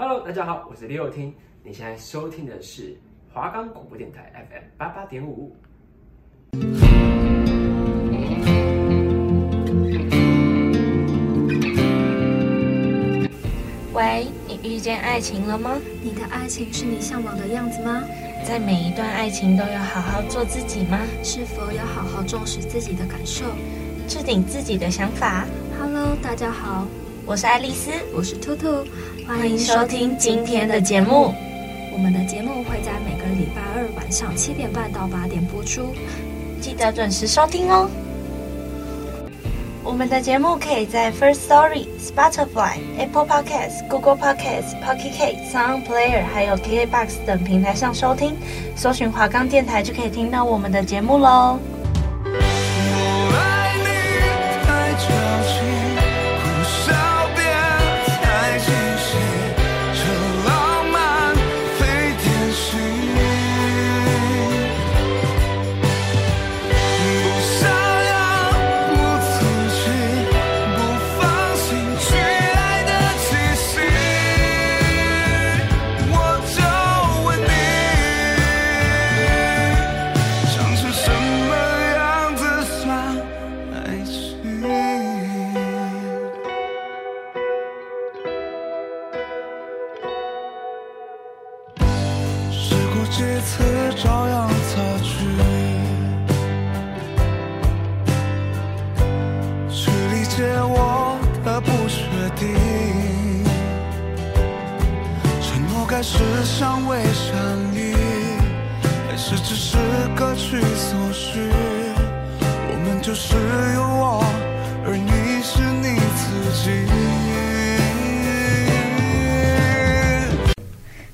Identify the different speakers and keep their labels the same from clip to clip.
Speaker 1: Hello，大家好，我是李友听。你现在收听的是华冈广播电台 FM 八八点五。
Speaker 2: 喂，你遇见爱情了吗？
Speaker 3: 你的爱情是你向往的样子吗？
Speaker 2: 在每一段爱情都要好好做自己吗？
Speaker 3: 是否要好好重视自己的感受，
Speaker 2: 置顶自己的想法
Speaker 3: ？Hello，大家好，
Speaker 2: 我是爱丽丝，
Speaker 3: 我是兔兔，
Speaker 2: 欢迎收听今天的节目。
Speaker 3: 我们的节目会在每个礼拜二晚上七点半到八点播出，
Speaker 2: 记得准时收听哦。我们的节目可以在 First Story、Spotify、Apple Podcasts、Google Podcasts、Pocket Cast、Sound Player 还有 KKBox 等平台上收听，搜寻华冈电台就可以听到我们的节目喽。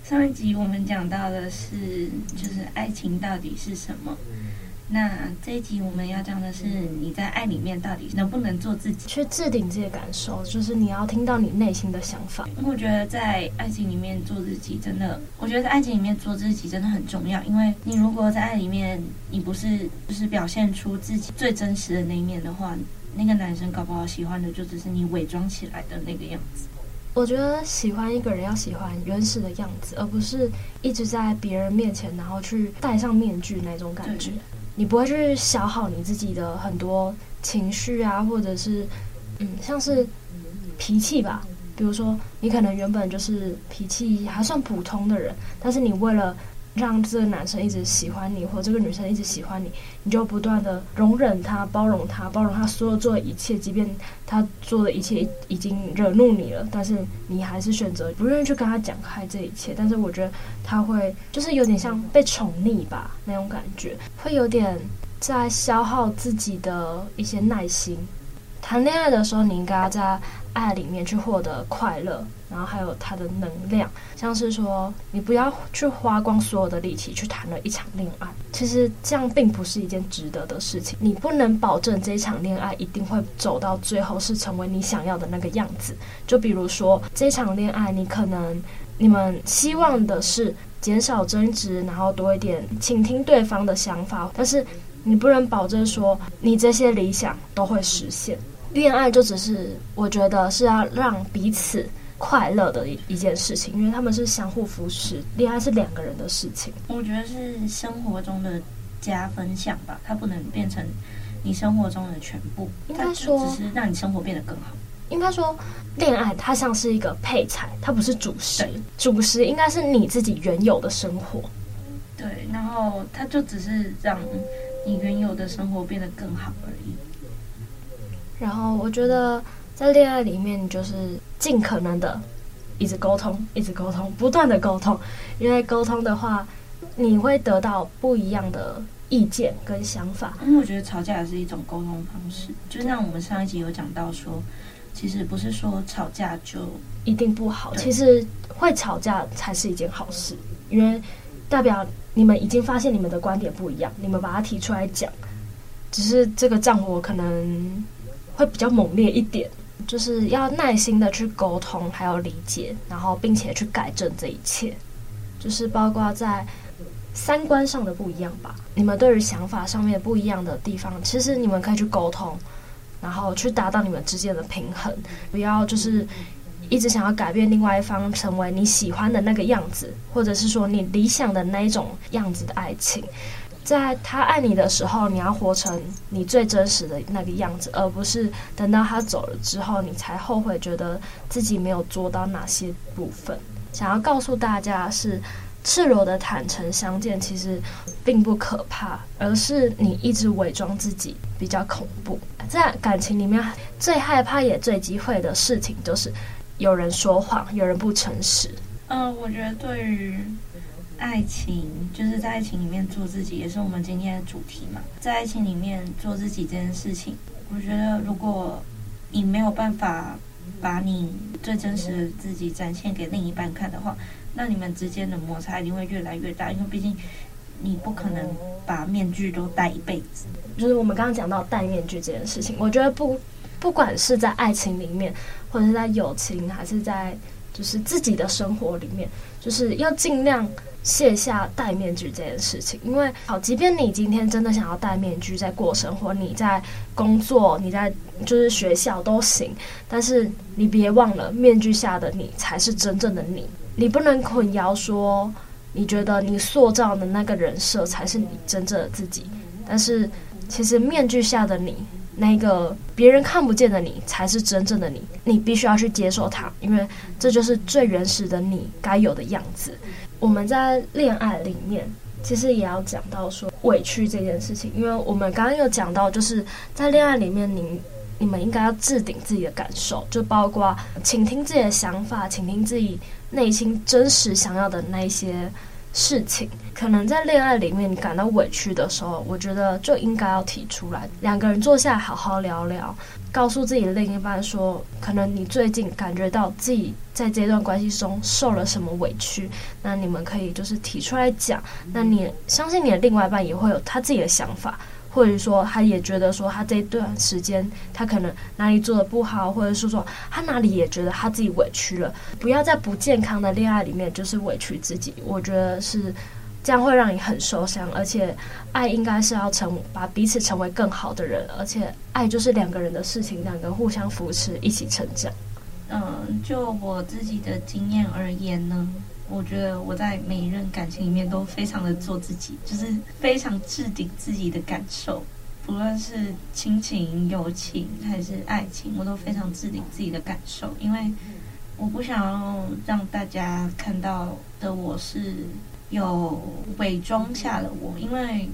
Speaker 2: 上一集我们讲到的是，就是爱情到底是什么？那这一集我们要讲的是，你在爱里面到底能不能做自己，
Speaker 3: 去置顶自己的感受，就是你要听到你内心的想法。
Speaker 2: 我觉得在爱情里面做自己，真的，我觉得在爱情里面做自己真的很重要。因为你如果在爱里面，你不是就是表现出自己最真实的那一面的话，那个男生搞不好喜欢的就只是你伪装起来的那个样子。
Speaker 3: 我觉得喜欢一个人要喜欢原始的样子，而不是一直在别人面前然后去戴上面具那种感觉。你不会去消耗你自己的很多情绪啊，或者是，嗯，像是脾气吧。比如说，你可能原本就是脾气还算普通的人，但是你为了让这个男生一直喜欢你，或这个女生一直喜欢你，你就不断的容忍他、包容他、包容他所有做的一切，即便他做的一切已经惹怒你了，但是你还是选择不愿意去跟他讲开这一切。但是我觉得他会就是有点像被宠溺吧，那种感觉，会有点在消耗自己的一些耐心。谈恋爱的时候，你应该要在爱里面去获得快乐。然后还有它的能量，像是说，你不要去花光所有的力气去谈了一场恋爱，其实这样并不是一件值得的事情。你不能保证这场恋爱一定会走到最后是成为你想要的那个样子。就比如说这场恋爱，你可能你们希望的是减少争执，然后多一点倾听对方的想法，但是你不能保证说你这些理想都会实现。恋爱就只是我觉得是要让彼此。快乐的一一件事情，因为他们是相互扶持，恋爱是两个人的事情。
Speaker 2: 我觉得是生活中的加分项吧，它不能变成你生活中的全部。应该说，只是让你生活变得更好。
Speaker 3: 应该说，恋爱它像是一个配菜，它不是主食。主食应该是你自己原有的生活。
Speaker 2: 对，然后它就只是让你原有的生活变得更好而已。
Speaker 3: 然后我觉得。在恋爱里面，你就是尽可能的一直沟通，一直沟通，不断的沟通。因为沟通的话，你会得到不一样的意见跟想法。
Speaker 2: 因为我觉得吵架也是一种沟通方式。就像我们上一集有讲到说，其实不是说吵架就
Speaker 3: 一定不好，其实会吵架才是一件好事，因为代表你们已经发现你们的观点不一样，你们把它提出来讲，只是这个战火可能会比较猛烈一点。就是要耐心的去沟通，还有理解，然后并且去改正这一切，就是包括在三观上的不一样吧。你们对于想法上面不一样的地方，其实你们可以去沟通，然后去达到你们之间的平衡，不要就是一直想要改变另外一方成为你喜欢的那个样子，或者是说你理想的那一种样子的爱情。在他爱你的时候，你要活成你最真实的那个样子，而不是等到他走了之后，你才后悔，觉得自己没有做到哪些部分。想要告诉大家是，赤裸的坦诚相见其实并不可怕，而是你一直伪装自己比较恐怖。在感情里面，最害怕也最忌讳的事情就是有人说谎，有人不诚实。
Speaker 4: 嗯，我觉得对于。爱情就是在爱情里面做自己，也是我们今天的主题嘛。在爱情里面做自己这件事情，我觉得如果你没有办法把你最真实的自己展现给另一半看的话，那你们之间的摩擦一定会越来越大，因为毕竟你不可能把面具都戴一辈子。
Speaker 3: 就是我们刚刚讲到戴面具这件事情，我觉得不不管是在爱情里面，或者是在友情，还是在就是自己的生活里面，就是要尽量。卸下戴面具这件事情，因为好，即便你今天真的想要戴面具在过生活，你在工作，你在就是学校都行，但是你别忘了，面具下的你才是真正的你。你不能混淆说，你觉得你塑造的那个人设才是你真正的自己，但是其实面具下的你，那个别人看不见的你，才是真正的你。你必须要去接受它，因为这就是最原始的你该有的样子。我们在恋爱里面，其实也要讲到说委屈这件事情，因为我们刚刚有讲到，就是在恋爱里面，你你们应该要置顶自己的感受，就包括倾听自己的想法，倾听自己内心真实想要的那一些事情。可能在恋爱里面你感到委屈的时候，我觉得就应该要提出来，两个人坐下来好好聊聊。告诉自己的另一半说，可能你最近感觉到自己在这段关系中受了什么委屈，那你们可以就是提出来讲。那你相信你的另外一半也会有他自己的想法，或者说他也觉得说他这段时间他可能哪里做的不好，或者是说他哪里也觉得他自己委屈了。不要在不健康的恋爱里面就是委屈自己，我觉得是。这样会让你很受伤，而且爱应该是要成把彼此成为更好的人，而且爱就是两个人的事情，两个互相扶持，一起成长。
Speaker 4: 嗯，就我自己的经验而言呢，我觉得我在每一任感情里面都非常的做自己，就是非常置顶自己的感受，不论是亲情、友情还是爱情，我都非常置顶自己的感受，因为我不想要让大家看到的我是。有伪装下了我，因为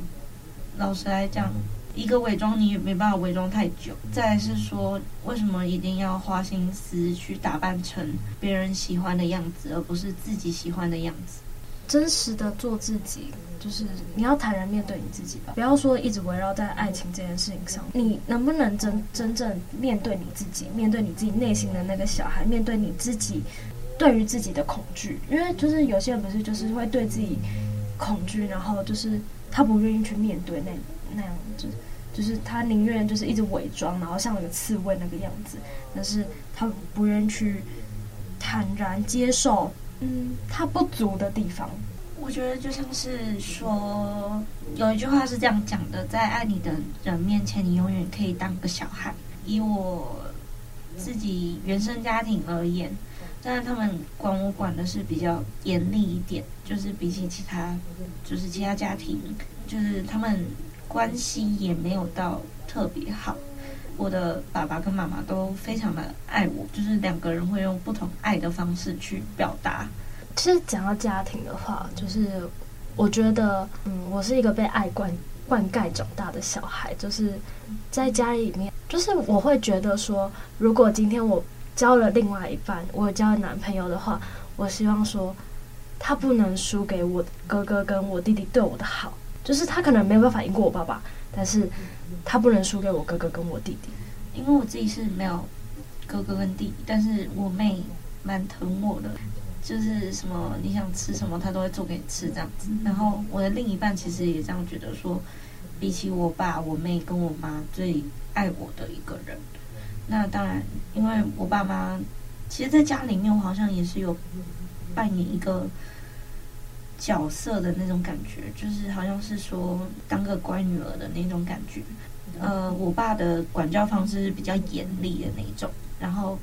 Speaker 4: 老实来讲，一个伪装你也没办法伪装太久。再来是说，为什么一定要花心思去打扮成别人喜欢的样子，而不是自己喜欢的样子？
Speaker 3: 真实的做自己，就是你要坦然面对你自己吧，不要说一直围绕在爱情这件事情上。你能不能真真正面对你自己，面对你自己内心的那个小孩，面对你自己？对于自己的恐惧，因为就是有些人不是就是会对自己恐惧，然后就是他不愿意去面对那那样子，就是他宁愿就是一直伪装，然后像那个刺猬那个样子，但是他不愿去坦然接受，嗯，他不足的地方。
Speaker 4: 我觉得就像是说，有一句话是这样讲的，在爱你的人面前，你永远可以当个小孩。以我自己原生家庭而言。当然，他们管我管的是比较严厉一点，就是比起其他，就是其他家庭，就是他们关系也没有到特别好。我的爸爸跟妈妈都非常的爱我，就是两个人会用不同爱的方式去表达。
Speaker 3: 其实讲到家庭的话，就是我觉得，嗯，我是一个被爱灌灌溉长大的小孩，就是在家里面，就是我会觉得说，如果今天我。交了另外一半，我交了男朋友的话，我希望说他不能输给我哥哥跟我弟弟对我的好，就是他可能没有办法赢过我爸爸，但是他不能输给我哥哥跟我弟弟，
Speaker 4: 因为我自己是没有哥哥跟弟弟，但是我妹蛮疼我的，就是什么你想吃什么，她都会做给你吃这样子。然后我的另一半其实也这样觉得说，比起我爸、我妹跟我妈，最爱我的一个人。那当然，因为我爸妈，其实，在家里面，我好像也是有扮演一个角色的那种感觉，就是好像是说当个乖女儿的那种感觉。呃，我爸的管教方式是比较严厉的那种，然后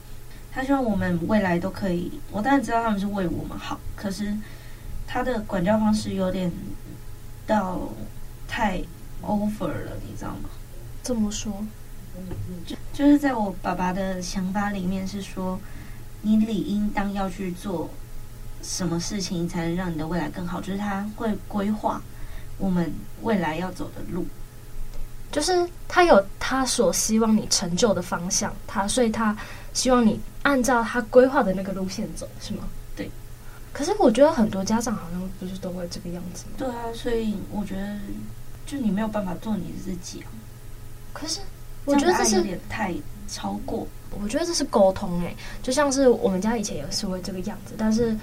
Speaker 4: 他希望我们未来都可以。我当然知道他们是为我们好，可是他的管教方式有点到太 over 了，你知道吗？
Speaker 3: 这么说，
Speaker 4: 就就是在我爸爸的想法里面是说，你理应当要去做什么事情才能让你的未来更好，就是他会规划我们未来要走的路。
Speaker 3: 就是他有他所希望你成就的方向，他所以他希望你按照他规划的那个路线走，是吗？
Speaker 4: 对。
Speaker 3: 可是我觉得很多家长好像不是都会这个样子吗？
Speaker 4: 对啊，所以我觉得就你没有办法做你自己啊。
Speaker 3: 可是我觉得这是
Speaker 4: 有点太超过。
Speaker 3: 我觉得这是沟通哎，就像是我们家以前也是会这个样子，但是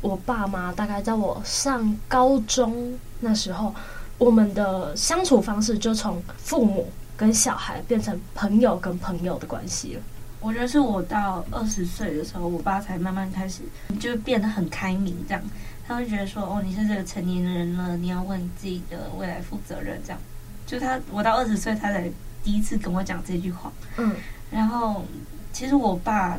Speaker 3: 我爸妈大概在我上高中那时候。我们的相处方式就从父母跟小孩变成朋友跟朋友的关系了。
Speaker 4: 我觉得是我到二十岁的时候，我爸才慢慢开始就变得很开明，这样他会觉得说：“哦，你是这个成年人了，你要为你自己的未来负责任。”这样，就他我到二十岁，他才第一次跟我讲这句话。
Speaker 3: 嗯，
Speaker 4: 然后其实我爸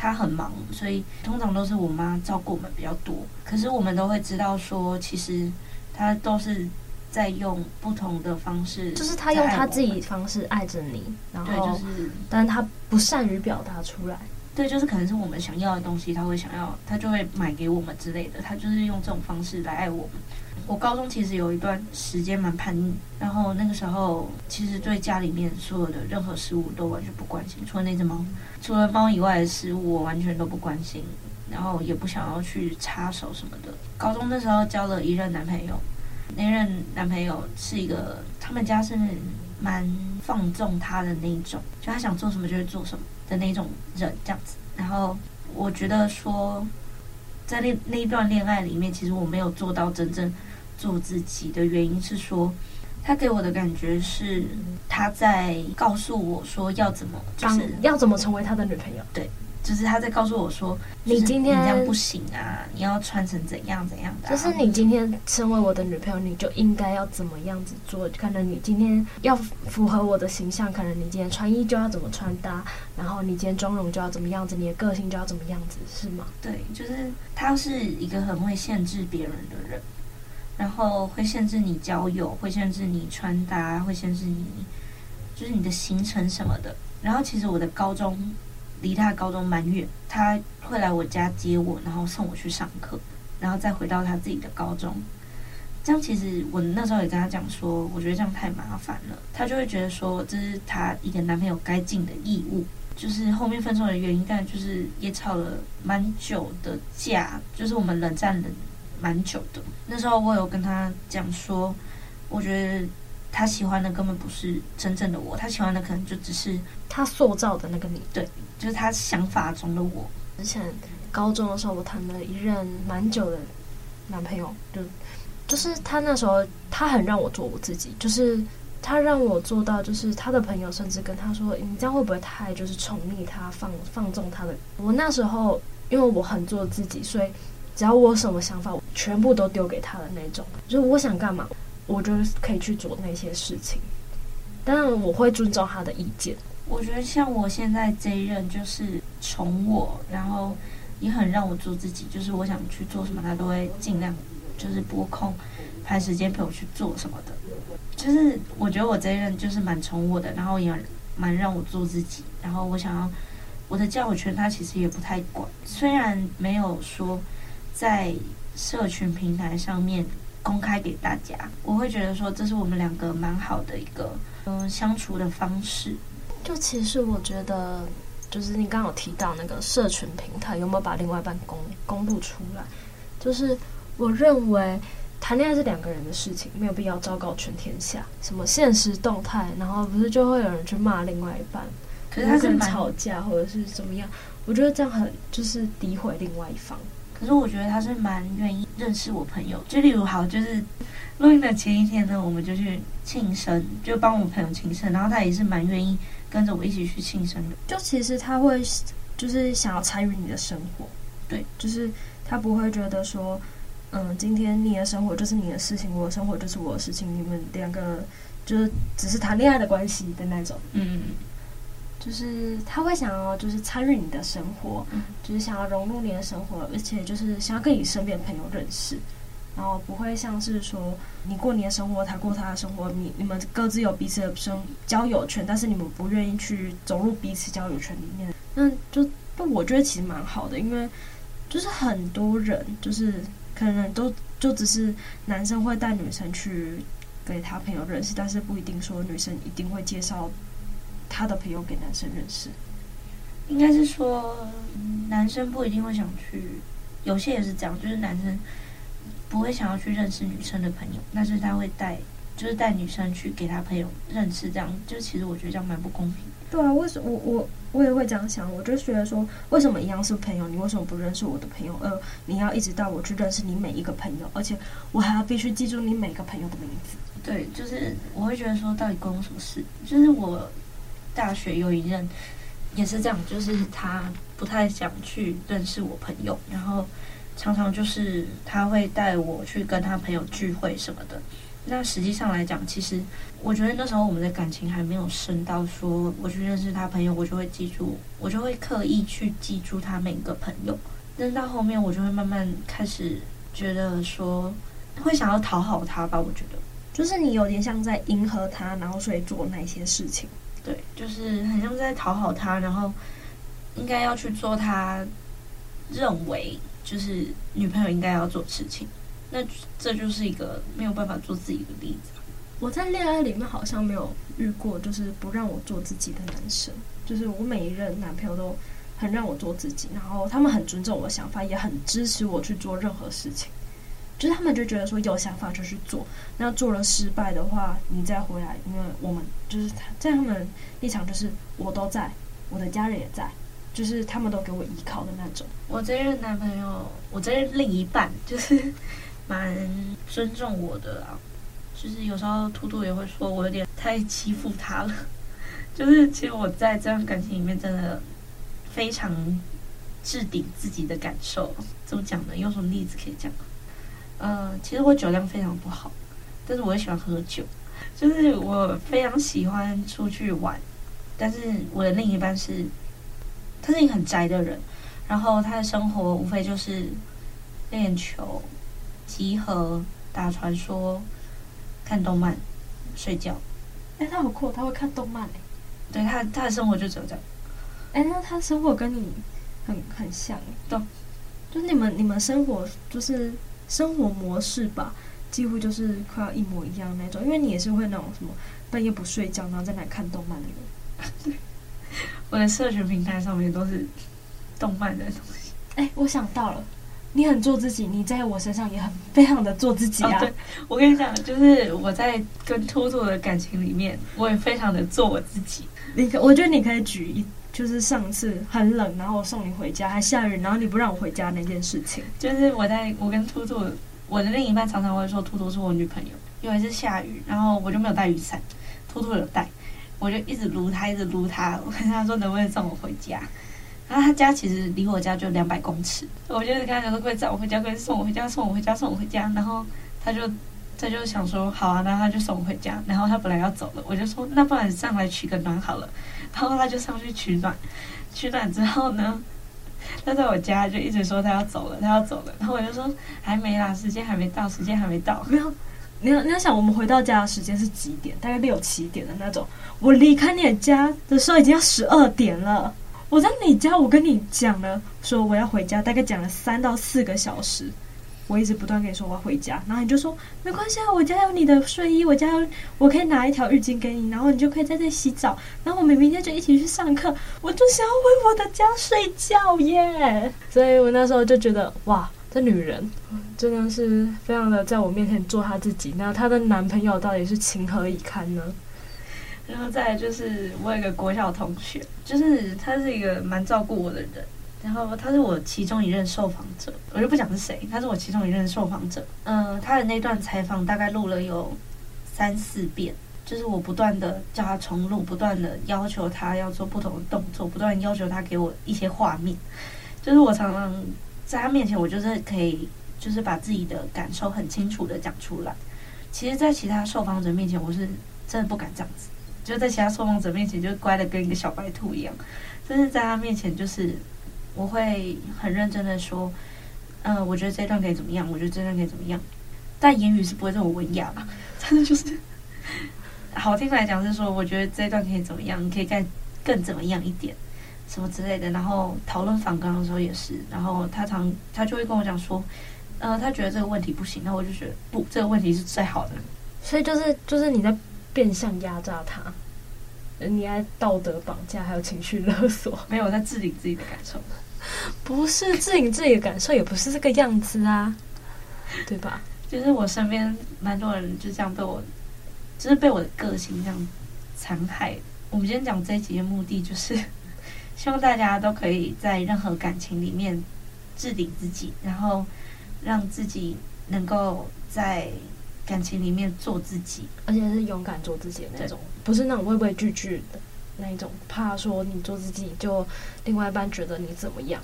Speaker 4: 他很忙，所以通常都是我妈照顾我们比较多。可是我们都会知道说，其实他都是。在用不同的方式，
Speaker 3: 就是他用他自己方式爱着你，然后，
Speaker 4: 就是，
Speaker 3: 但是他不善于表达出来。
Speaker 4: 对，就是可能是我们想要的东西，他会想要，他就会买给我们之类的。他就是用这种方式来爱我们。我高中其实有一段时间蛮叛逆，然后那个时候其实对家里面所有的任何事物都完全不关心，除了那只猫，除了猫以外的事物我完全都不关心，然后也不想要去插手什么的。高中那时候交了一任男朋友。那任男朋友是一个，他们家是蛮放纵他的那一种，就他想做什么就会做什么的那种人，这样子。然后我觉得说，在那那一段恋爱里面，其实我没有做到真正做自己的原因是说，他给我的感觉是他在告诉我说要怎么，就是
Speaker 3: 要怎么成为他的女朋友，
Speaker 4: 对。就是他在告诉我说，
Speaker 3: 你今天
Speaker 4: 你这样不行啊，你要穿成怎样怎样的。
Speaker 3: 就是你今天成为我的女朋友，你就应该要怎么样子做？可能你今天要符合我的形象，可能你今天穿衣就要怎么穿搭，然后你今天妆容就要怎么样子，你的个性就要怎么样子，是吗？
Speaker 4: 对，就是他是一个很会限制别人的人，然后会限制你交友，会限制你穿搭，会限制你，就是你的行程什么的。然后其实我的高中。离他的高中蛮远，他会来我家接我，然后送我去上课，然后再回到他自己的高中。这样其实我那时候也跟他讲说，我觉得这样太麻烦了。他就会觉得说，这是他一个男朋友该尽的义务。就是后面分手的原因，但就是也吵了蛮久的架，就是我们冷战冷蛮久的。那时候我有跟他讲说，我觉得。他喜欢的根本不是真正的我，他喜欢的可能就只是
Speaker 3: 他塑造的那个你。
Speaker 4: 对，就是他想法中的我。
Speaker 3: 之前高中的时候，我谈了一任蛮久的男朋友，就就是他那时候他很让我做我自己，就是他让我做到，就是他的朋友甚至跟他说：“你这样会不会太就是宠溺他，放放纵他的？”我那时候因为我很做自己，所以只要我什么想法，我全部都丢给他的那种，就是我想干嘛。我就可以去做那些事情，当然我会尊重他的意见。
Speaker 4: 我觉得像我现在这一任就是宠我，然后也很让我做自己，就是我想去做什么，他都会尽量就是拨空排时间陪我去做什么的。就是我觉得我这一任就是蛮宠我的，然后也蛮让我做自己。然后我想要我的交友圈，他其实也不太管，虽然没有说在社群平台上面。公开给大家，我会觉得说这是我们两个蛮好的一个嗯相处的方式。
Speaker 3: 就其实我觉得，就是你刚刚有提到那个社群平台有没有把另外一半公公布出来？就是我认为谈恋爱是两个人的事情，没有必要昭告全天下。什么现实动态，然后不是就会有人去骂另外一半，
Speaker 4: 可是他是
Speaker 3: 吵架或者是怎么样？我觉得这样很就是诋毁另外一方。
Speaker 4: 可是我觉得他是蛮愿意认识我朋友，就例如好，就是录音的前一天呢，我们就去庆生，就帮我朋友庆生，然后他也是蛮愿意跟着我一起去庆生的。
Speaker 3: 就其实他会就是想要参与你的生活，
Speaker 4: 对，
Speaker 3: 就是他不会觉得说，嗯，今天你的生活就是你的事情，我的生活就是我的事情，你们两个就是只是谈恋爱的关系的那种。
Speaker 4: 嗯，
Speaker 3: 就是他会想要就是参与你的生活，
Speaker 4: 嗯，
Speaker 3: 就是想要融入你的生活，而且就是想要跟你身边朋友认识，然后不会像是说你过你的生活，他过他的生活，你你们各自有彼此的生交友圈，但是你们不愿意去走入彼此交友圈里面，那就那我觉得其实蛮好的，因为就是很多人就是可能都就只是男生会带女生去给他朋友认识，但是不一定说女生一定会介绍。他的朋友给男生认识，
Speaker 4: 应该是说男生不一定会想去，有些也是这样，就是男生不会想要去认识女生的朋友，但是他会带，就是带女生去给他朋友认识，这样就其实我觉得这样蛮不公平。
Speaker 3: 对啊，为什么我我我也会这样想？我就觉得说，为什么一样是朋友，你为什么不认识我的朋友？呃，你要一直带我去认识你每一个朋友，而且我还要必须记住你每个朋友的名字。
Speaker 4: 对，就是我会觉得说，到底关我什么事？就是我。大学有一任也是这样，就是他不太想去认识我朋友，然后常常就是他会带我去跟他朋友聚会什么的。那实际上来讲，其实我觉得那时候我们的感情还没有深到说我去认识他朋友，我就会记住，我就会刻意去记住他每一个朋友。但到后面，我就会慢慢开始觉得说，会想要讨好他吧。我觉得
Speaker 3: 就是你有点像在迎合他，然后所以做那些事情。
Speaker 4: 对，就是很像在讨好他，然后应该要去做他认为就是女朋友应该要做的事情，那这就是一个没有办法做自己的例子。
Speaker 3: 我在恋爱里面好像没有遇过，就是不让我做自己的男生，就是我每一任男朋友都很让我做自己，然后他们很尊重我的想法，也很支持我去做任何事情。就是他们就觉得说有想法就去做，那做了失败的话，你再回来，因为我们就是在他们立场就是我都在，我的家人也在，就是他们都给我依靠的那种。
Speaker 4: 我这任男朋友，我这任另一半就是 蛮尊重我的啊，就是有时候兔兔也会说我有点太欺负他了，就是其实我在这段感情里面真的非常置顶自己的感受，怎么讲呢？有什么例子可以讲？嗯，其实我酒量非常不好，但是我也喜欢喝酒。就是我非常喜欢出去玩，但是我的另一半是，他是一个很宅的人，然后他的生活无非就是练球、集合、打传说、看动漫、睡觉。
Speaker 3: 哎，他好酷，他会看动漫哎。
Speaker 4: 对，他，他的生活就只有这样。
Speaker 3: 哎，那他生活跟你很很像，
Speaker 4: 对，
Speaker 3: 就你们你们生活就是。生活模式吧，几乎就是快要一模一样那种。因为你也是会那种什么半夜不睡觉，然后在那看动漫的人。
Speaker 4: 对，我的社群平台上面都是动漫的东西。
Speaker 3: 哎，我想到了，你很做自己，你在我身上也很非常的做自己啊。
Speaker 4: 哦、对，我跟你讲，就是我在跟兔兔的感情里面，我也非常的做我自己。
Speaker 3: 你可，我觉得你可以举一。就是上次很冷，然后我送你回家，还下雨，然后你不让我回家那件事情。
Speaker 4: 就是我在我跟兔兔，我的另一半常常会说兔兔是我女朋友，因为是下雨，然后我就没有带雨伞，兔兔有带，我就一直撸他，一直撸他，我跟他说能不能送我回家。然 后他家其实离我家就两百公尺，我就是跟他讲说可以载我回家，可以送我回家，送我回家，送我回家。然后他就他就想说好啊，然后他就送我回家。然后他本来要走了，我就说那不然上来取个暖好了。然后他就上去取暖，取暖之后呢，他在我家就一直说他要走了，他要走了。然后我就说还没啦，时间还没到，时间还没到。
Speaker 3: 没有，你要你要想，我们回到家的时间是几点？大概六七点的那种。我离开你的家的时候已经要十二点了。我在你家，我跟你讲了，说我要回家，大概讲了三到四个小时。我一直不断跟你说我要回家，然后你就说没关系啊，我家有你的睡衣，我家有，我可以拿一条浴巾给你，然后你就可以在这洗澡，然后我们明天就一起去上课。我就想要回我的家睡觉耶，所以我那时候就觉得哇，这女人真的是非常的在我面前做她自己。那她的男朋友到底是情何以堪呢？
Speaker 4: 然后再来就是我有一个国小同学，就是他是一个蛮照顾我的人。然后他是我其中一任受访者，我就不讲是谁，他是我其中一任受访者。嗯、他的那段采访大概录了有三四遍，就是我不断的叫他重录，不断的要求他要做不同的动作，不断要求他给我一些画面。就是我常常在他面前，我就是可以，就是把自己的感受很清楚的讲出来。其实，在其他受访者面前，我是真的不敢这样子。就在其他受访者面前就乖的跟一个小白兔一样，但是在他面前就是我会很认真的说，嗯、我觉得这段可以怎么样，我觉得这段可以怎么样，但言语是不会这么文雅吧，真的就是好听来讲是说，我觉得这段可以怎么样，你可以再更怎么样一点。什么之类的，然后讨论访纲的时候也是，然后他常他就会跟我讲说，呃，他觉得这个问题不行，那我就觉得不，这个问题是最好的。
Speaker 3: 所以就是就是你在变相压榨他，你爱道德绑架，还有情绪勒索，
Speaker 4: 没有在置顶自己的感受，
Speaker 3: 不是置顶自己的感受，也不是这个样子啊，对吧？
Speaker 4: 就是我身边蛮多人就这样被我，就是被我的个性这样残害。我们今天讲这一集的目的就是。希望大家都可以在任何感情里面置顶自己，然后让自己能够在感情里面做自己，
Speaker 3: 而且是勇敢做自己的那种，不是那种畏畏惧惧的那一种，怕说你做自己就另外一半觉得你怎么样。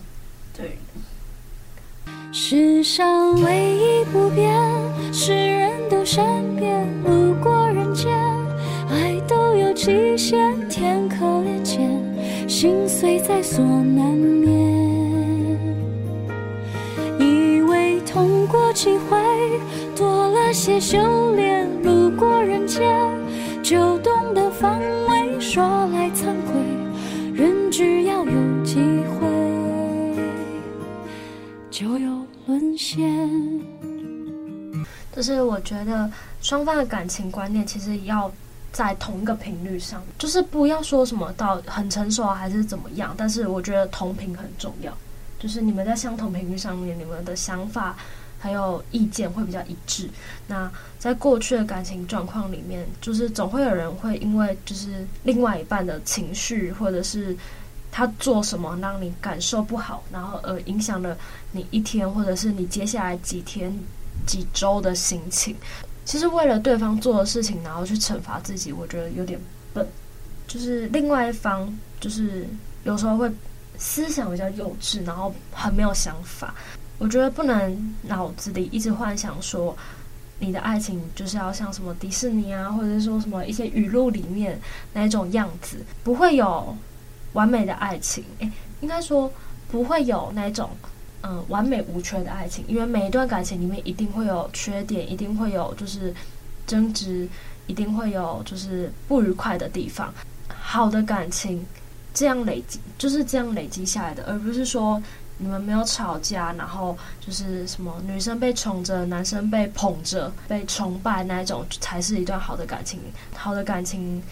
Speaker 4: 对。
Speaker 5: 世上唯一不变，是人都善变，路过人间，爱都有极限，天可怜见。心碎在所难免，以为痛过几回，多了些修炼。路过人间，就懂得防卫。说来惭愧，人只要有机会，就有沦陷。
Speaker 3: 就是我觉得双方的感情观念其实要。在同一个频率上，就是不要说什么到很成熟还是怎么样，但是我觉得同频很重要，就是你们在相同频率上面，你们的想法还有意见会比较一致。那在过去的感情状况里面，就是总会有人会因为就是另外一半的情绪，或者是他做什么让你感受不好，然后而影响了你一天，或者是你接下来几天、几周的心情。其实为了对方做的事情，然后去惩罚自己，我觉得有点笨。就是另外一方，就是有时候会思想比较幼稚，然后很没有想法。我觉得不能脑子里一直幻想说，你的爱情就是要像什么迪士尼啊，或者是说什么一些语录里面那种样子，不会有完美的爱情。诶，应该说不会有那种。嗯，完美无缺的爱情，因为每一段感情里面一定会有缺点，一定会有就是争执，一定会有就是不愉快的地方。好的感情这样累积，就是这样累积下来的，而不是说你们没有吵架，然后就是什么女生被宠着，男生被捧着，被崇拜那一种才是一段好的感情。好的感情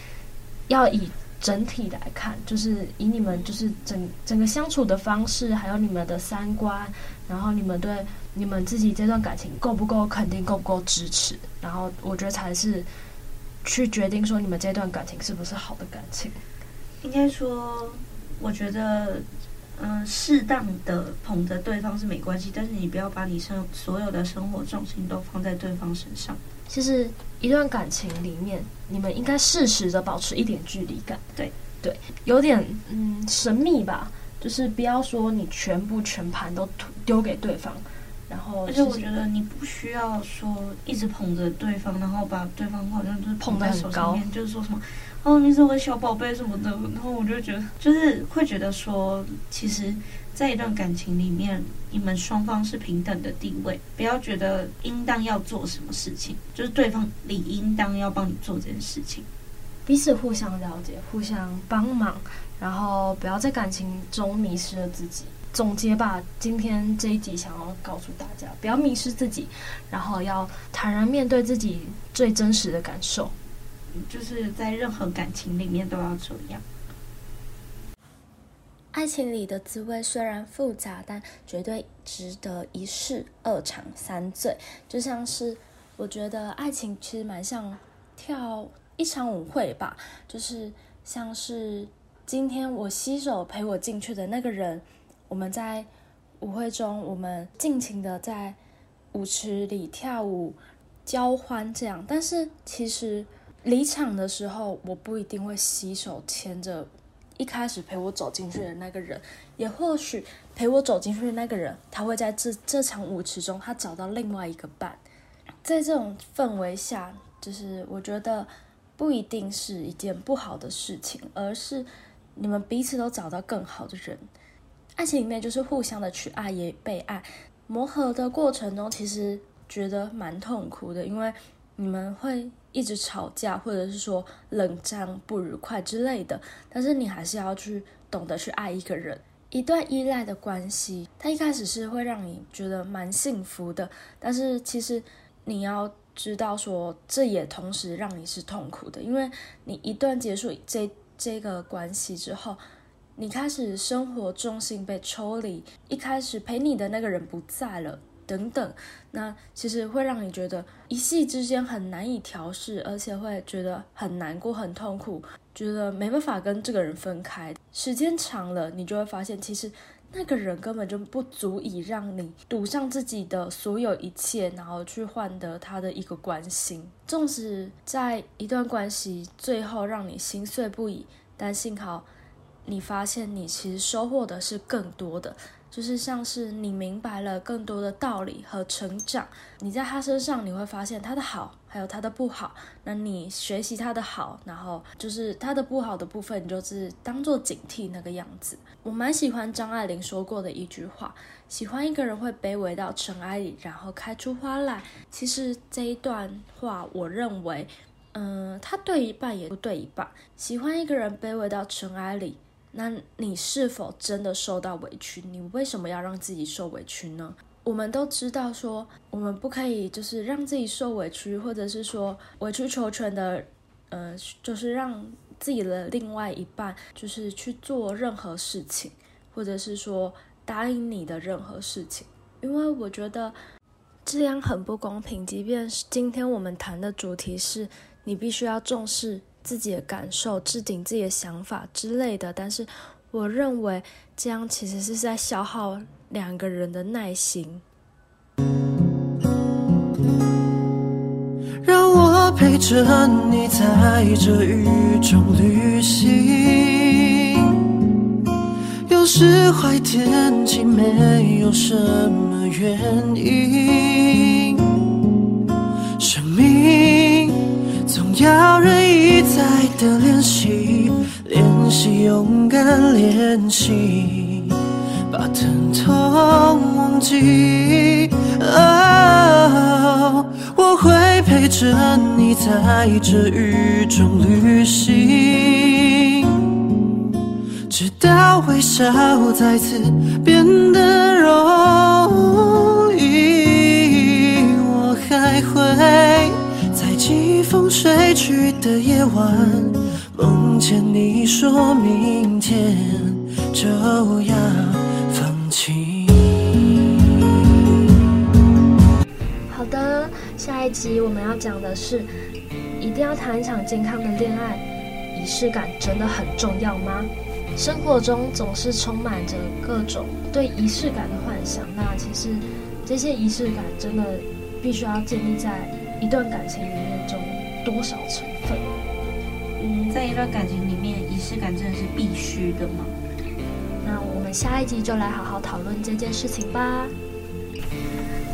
Speaker 3: 要以。整体来看，就是以你们就是整整个相处的方式，还有你们的三观，然后你们对你们自己这段感情够不够肯定，够不够支持，然后我觉得才是去决定说你们这段感情是不是好的感情。
Speaker 4: 应该说，我觉得，嗯、呃，适当的捧着对方是没关系，但是你不要把你生所有的生活重心都放在对方身上。
Speaker 3: 其实一段感情里面，你们应该适时的保持一点距离感。
Speaker 4: 对
Speaker 3: 对，有点嗯神秘吧，就是不要说你全部全盘都丢给对方，然后。
Speaker 4: 而且我觉得你不需要说一直捧着对方，然后把对方好像就是捧在手上面，就是说什么哦你是我的小宝贝什么的，然后我就觉得就是会觉得说其实。在一段感情里面，你们双方是平等的地位，不要觉得应当要做什么事情，就是对方理应当要帮你做这件事情，
Speaker 3: 彼此互相了解，互相帮忙，然后不要在感情中迷失了自己。总结吧，今天这一集想要告诉大家，不要迷失自己，然后要坦然面对自己最真实的感受，
Speaker 4: 就是在任何感情里面都要这样。
Speaker 2: 爱情里的滋味虽然复杂，但绝对值得一试，二尝三醉。就像是我觉得爱情其实蛮像跳一场舞会吧，就是像是今天我携手陪我进去的那个人，我们在舞会中，我们尽情的在舞池里跳舞交欢这样。但是其实离场的时候，我不一定会携手牵着。一开始陪我走进去的那个人，也或许陪我走进去的那个人，他会在这这场舞池中，他找到另外一个伴。在这种氛围下，就是我觉得
Speaker 6: 不一定是一件不好的事情，而是你们彼此都找到更好的人。爱情里面就是互相的去爱也被爱，磨合的过程中其实觉得蛮痛苦的，因为你们会一直吵架，或者是说冷战不愉快之类的。但是你还是要去懂得去爱一个人。一段依赖的关系，它一开始是会让你觉得蛮幸福的，但是其实你要知道说，这也同时让你是痛苦的，因为你一段结束这这个关系之后。你开始生活重心被抽离，一开始陪你的那个人不在了，等等，那其实会让你觉得一夕之间很难以调试，而且会觉得很难过、很痛苦，觉得没办法跟这个人分开。时间长了，你就会发现，其实那个人根本就不足以让你赌上自己的所有一切，然后去换得他的一个关心。纵使在一段关系最后让你心碎不已，但幸好。你发现你其实收获的是更多的，就是像是你明白了更多的道理和成长。你在他身上你会发现他的好，还有他的不好。那你学习他的好，然后就是他的不好的部分，你就是当做警惕那个样子。我蛮喜欢张爱玲说过的一句话：喜欢一个人会卑微到尘埃里，然后开出花来。其实这一段话，我认为，嗯、他对一半也不对一半。喜欢一个人卑微到尘埃里。那你是否真的受到委屈？你为什么要让自己受委屈呢？我们都知道说，我们不可以就是让自己受委屈，或者是说委曲求全的，呃，就是让自己的另外一半就是去做任何事情，或者是说答应你的任何事情，因为我觉得这样很不公平。即便是今天我们谈的主题是你必须要重视。自己的感受，置顶自己的想法之类的，但是我认为这样其实是在消耗两个人的耐心。
Speaker 7: 让我陪着你在这雨中旅行，有时坏天气没有什么原因，生命总要人一再的练习，练习勇敢，练习把疼痛忘记。哦，我会陪着你在这雨中旅行，直到微笑再次变得容睡去的夜晚，梦见你说明天就要放弃。
Speaker 3: 好的，下一集我们要讲的是，一定要谈一场健康的恋爱，仪式感真的很重要吗？生活中总是充满着各种对仪式感的幻想，那其实这些仪式感真的必须要建立在一段感情里面。中多少成分？
Speaker 4: 嗯，在一段感情里面，仪式感真的是必须的吗？
Speaker 3: 那我们下一集就来好好讨论这件事情吧。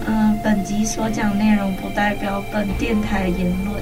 Speaker 4: 嗯，本集所讲内容不代表本电台言论，